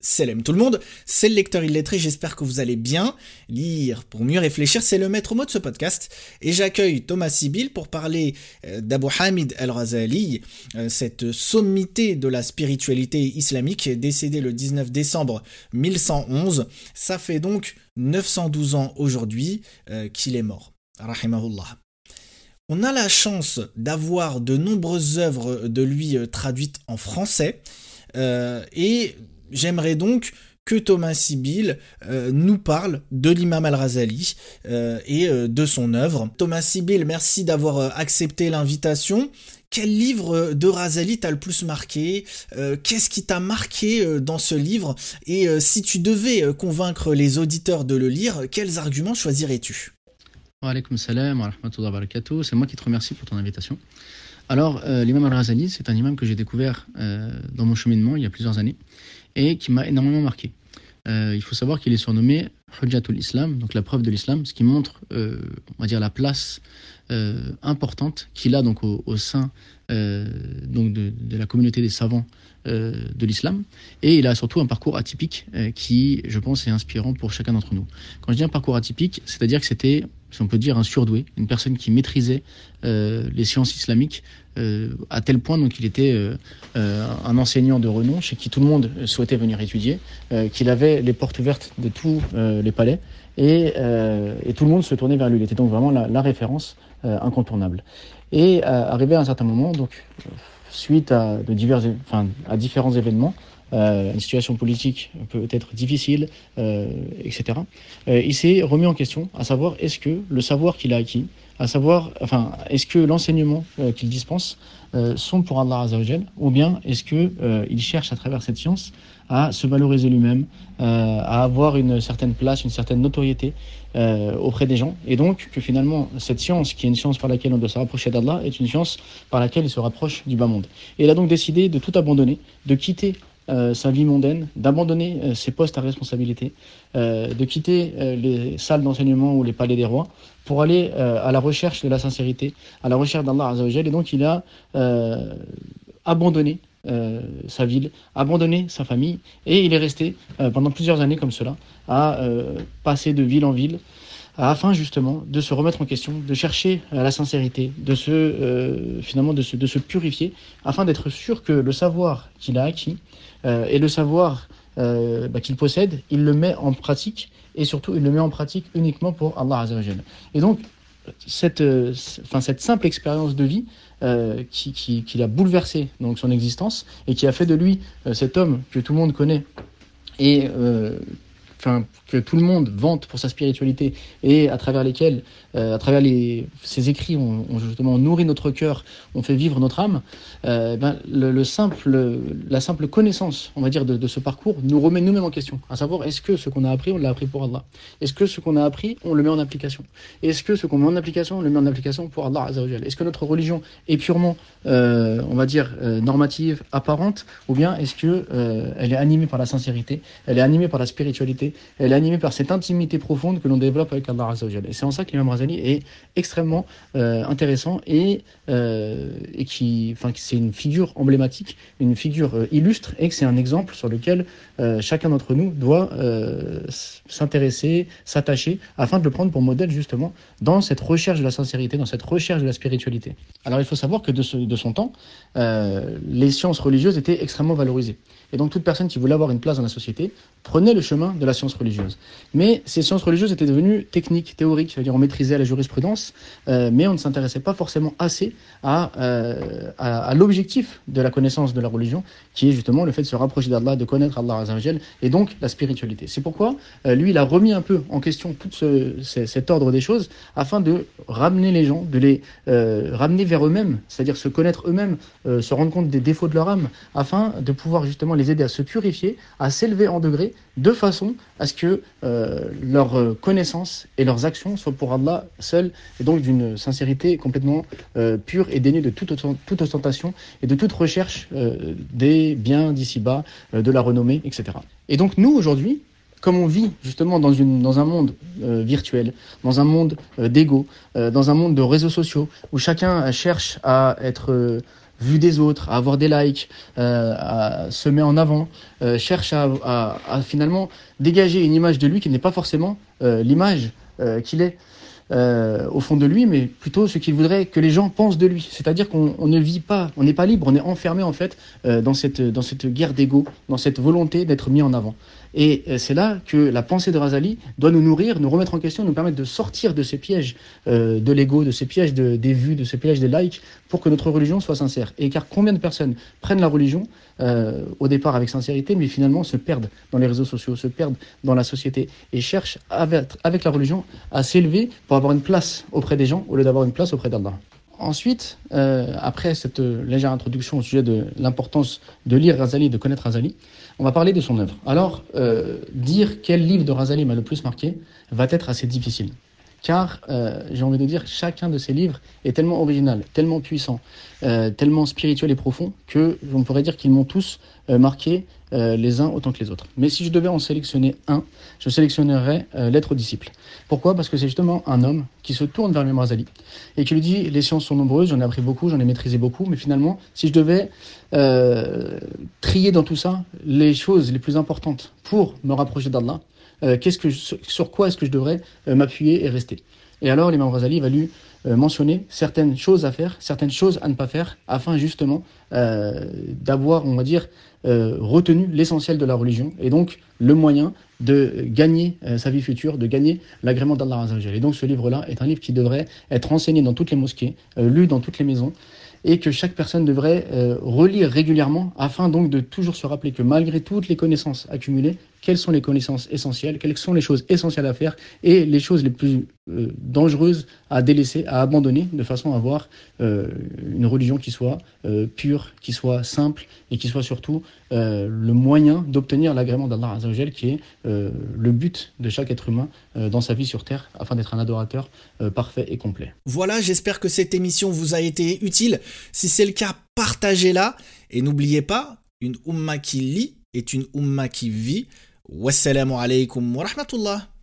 Salam tout le monde, c'est le lecteur illettré, j'espère que vous allez bien. Lire pour mieux réfléchir, c'est le maître mot de ce podcast. Et j'accueille Thomas Sibyl pour parler euh, d'Abu Hamid al-Razali, euh, cette sommité de la spiritualité islamique, décédé le 19 décembre 1111. Ça fait donc 912 ans aujourd'hui euh, qu'il est mort. Rahimahullah. On a la chance d'avoir de nombreuses œuvres de lui traduites en français. et J'aimerais donc que Thomas Sibyl euh, nous parle de l'imam al-Razali euh, et euh, de son œuvre. Thomas Sibyl, merci d'avoir accepté l'invitation. Quel livre de Razali t'a le plus marqué? Qu'est-ce qui t'a marqué dans ce livre? Et si tu devais convaincre les auditeurs de le lire, quels arguments choisirais-tu? Wa salam wa. C'est moi qui te remercie pour ton invitation. Alors, l'imam al-Razali, c'est un imam que j'ai découvert dans mon cheminement il y a plusieurs années et qui m'a énormément marqué. Euh, il faut savoir qu'il est surnommé Hujjatul Islam, donc la preuve de l'islam, ce qui montre, euh, on va dire, la place euh, importante qu'il a donc au, sein donc de, la communauté des savants de l'islam. Et il a surtout un parcours atypique qui, je pense, est inspirant pour chacun d'entre nous. Quand je dis un parcours atypique, c'est-à-dire que c'était si on peut dire un surdoué, une personne qui maîtrisait euh, les sciences islamiques euh, à tel point donc était euh, un enseignant de renom chez qui tout le monde souhaitait venir étudier, qu'il avait les portes ouvertes de tous les palais et, tout le monde se tournait vers lui. Il était donc vraiment la, référence incontournable. Et arrivé à un certain moment, donc suite à, divers, enfin, à différents événements, euh, une situation politique peut être difficile, euh, etc. Euh, il s'est remis en question, à savoir est-ce que le savoir qu'il a acquis, à savoir, enfin, est-ce que l'enseignement qu'il dispense sont pour Allah Azzawajal, ou bien est-ce que il cherche à travers cette science à se valoriser lui-même, à avoir une certaine place, une certaine notoriété auprès des gens, et donc que finalement cette science, qui est une science par laquelle on doit se rapprocher d'Allah, est une science par laquelle il se rapproche du bas monde. Et il a donc décidé de tout abandonner, de quitter euh, sa vie mondaine, d'abandonner euh, ses postes à responsabilité, euh, de quitter les salles d'enseignement ou les palais des rois pour aller à la recherche de la sincérité, à la recherche d'Allah Azzawajal. Et donc il a abandonné sa ville, abandonné sa famille, et il est resté pendant plusieurs années comme cela, à passer de ville en ville, afin justement de se remettre en question, de chercher la sincérité, de se finalement de se, de se purifier, afin d'être sûr que le savoir qu'il a acquis euh, et le savoir euh, bah, qu'il possède, il le met en pratique et surtout il le met en pratique uniquement pour Allah Azzawajal. Et donc cette, euh, cette simple expérience de vie qui, qui, qui, a bouleversé donc son existence et qui a fait de lui cet homme que tout le monde connaît et que tout le monde vante pour sa spiritualité et à travers lesquels, euh, à travers les, écrits, on, justement nourrit notre cœur, on fait vivre notre âme, euh, ben, le, simple, la simple connaissance, on va dire, de, ce parcours nous remet nous-mêmes en question. À savoir, est-ce que ce qu'on a appris, on l'a appris pour Allah? Est-ce que ce qu'on a appris, on le met en application? Est-ce que ce qu'on met en application, on le met en application pour Allah Est-ce que notre religion est purement, euh, on va dire, normative, apparente, ou bien est-ce que elle est animée par la sincérité, elle est animée par la spiritualité, elle est animé par cette intimité profonde que l'on développe avec Allah Azzawajal. Et c'est en ça que l'imam Razali est extrêmement euh, intéressant et, euh, et qui, enfin, c'est une figure emblématique, une figure euh, illustre et que c'est un exemple sur lequel chacun d'entre nous doit s'intéresser, s'attacher afin de le prendre pour modèle justement dans cette recherche de la sincérité, dans cette recherche de la spiritualité. Alors il faut savoir que de, de son temps, les sciences religieuses étaient extrêmement valorisées. Et donc toute personne qui voulait avoir une place dans la société prenait le chemin de la science religieuse. Mais ces sciences religieuses étaient devenues techniques, théoriques, c'est-à-dire on maîtrisait la jurisprudence, euh, mais on ne s'intéressait pas forcément assez à, euh, à, l'objectif de la connaissance de la religion, qui est justement le fait de se rapprocher d'Allah, de connaître Allah Azzawajal, et donc la spiritualité. C'est pourquoi euh, lui, il a remis un peu en question tout ce, cet ordre des choses, afin de ramener les gens, de les ramener vers eux-mêmes, c'est-à-dire se connaître eux-mêmes, se rendre compte des défauts de leur âme, afin de pouvoir justement les aider à se purifier, à s'élever en degré, de façon à ce que euh, leurs connaissances et leurs actions soient pour Allah seul, et donc d'une sincérité complètement euh, pure et dénuée de toute, ostentation et de toute recherche euh, des biens d'ici-bas, de la renommée, etc. Et donc nous, aujourd'hui, comme on vit justement dans, une, dans un monde virtuel, dans un monde d'ego, dans un monde de réseaux sociaux, où chacun cherche à être vue des autres, à avoir des likes, à se met en avant, cherche à, finalement dégager une image de lui qui n'est pas forcément l'image qu'il est. au fond de lui, mais plutôt ce qu'il voudrait que les gens pensent de lui. C'est-à-dire qu'on ne vit pas, on n'est pas libre, on est enfermé en fait dans cette dans cette guerre d'ego, dans cette volonté d'être mis en avant. Et euh, c'est là que la pensée de Razali doit nous nourrir, nous remettre en question, nous permettre de sortir de ces pièges euh, de l'ego, de ces pièges des vues, de ces pièges des likes, pour que notre religion soit sincère. Et car combien de personnes prennent la religion euh, au départ avec sincérité, mais finalement se perdent dans les réseaux sociaux, se perdent dans la société et cherchent avec, avec la religion à s'élever pour avoir une place auprès des gens au lieu d'avoir une place auprès d'Allah. Ensuite, euh, après cette légère introduction au sujet de l'importance de lire Razali, de connaître Razali, on va parler de son œuvre. Alors, euh, dire quel livre de Razali m'a le plus marqué va être assez difficile. Car, euh, j'ai envie de dire, chacun de ces livres est tellement original, tellement puissant, tellement spirituel et profond, que on pourrait dire qu'ils m'ont tous marqué les uns autant que les autres. Mais si je devais en sélectionner un, je sélectionnerais L'être au disciple. Pourquoi? Parce que c'est justement un homme qui se tourne vers le Razali et qui lui dit les sciences sont nombreuses, j'en ai appris beaucoup, j'en ai maîtrisé beaucoup, mais finalement, si je devais euh, trier dans tout ça les choses les plus importantes pour me rapprocher d'Allah, euh, que sur quoi est-ce que je devrais euh, m'appuyer et rester? Et alors, l'imam Razali va lui mentionner certaines choses à faire, certaines choses à ne pas faire, afin justement d'avoir, on va dire, retenu l'essentiel de la religion et donc le moyen de gagner euh, sa vie future, de gagner l'agrément d'Allah Azzawajal. Et donc ce livre-là est un livre qui devrait être enseigné dans toutes les mosquées, euh, lu dans toutes les maisons, et que chaque personne devrait euh, relire régulièrement afin donc de toujours se rappeler que malgré toutes les connaissances accumulées, quelles sont les connaissances essentielles, quelles sont les choses essentielles à faire et les choses les plus euh, dangereuses à délaisser, à abandonner, de façon à avoir euh, une religion qui soit euh, pure, qui soit simple et qui soit surtout le moyen d'obtenir l'agrément d'Allah Azzawajal, qui est le but de chaque être humain dans sa vie sur Terre, afin d'être un adorateur parfait et complet. Voilà, j'espère que cette émission vous a été utile. Si c'est le cas, partagez-la et n'oubliez pas, une umma qui lit est une umma qui vit. والسلام عليكم ورحمة الله.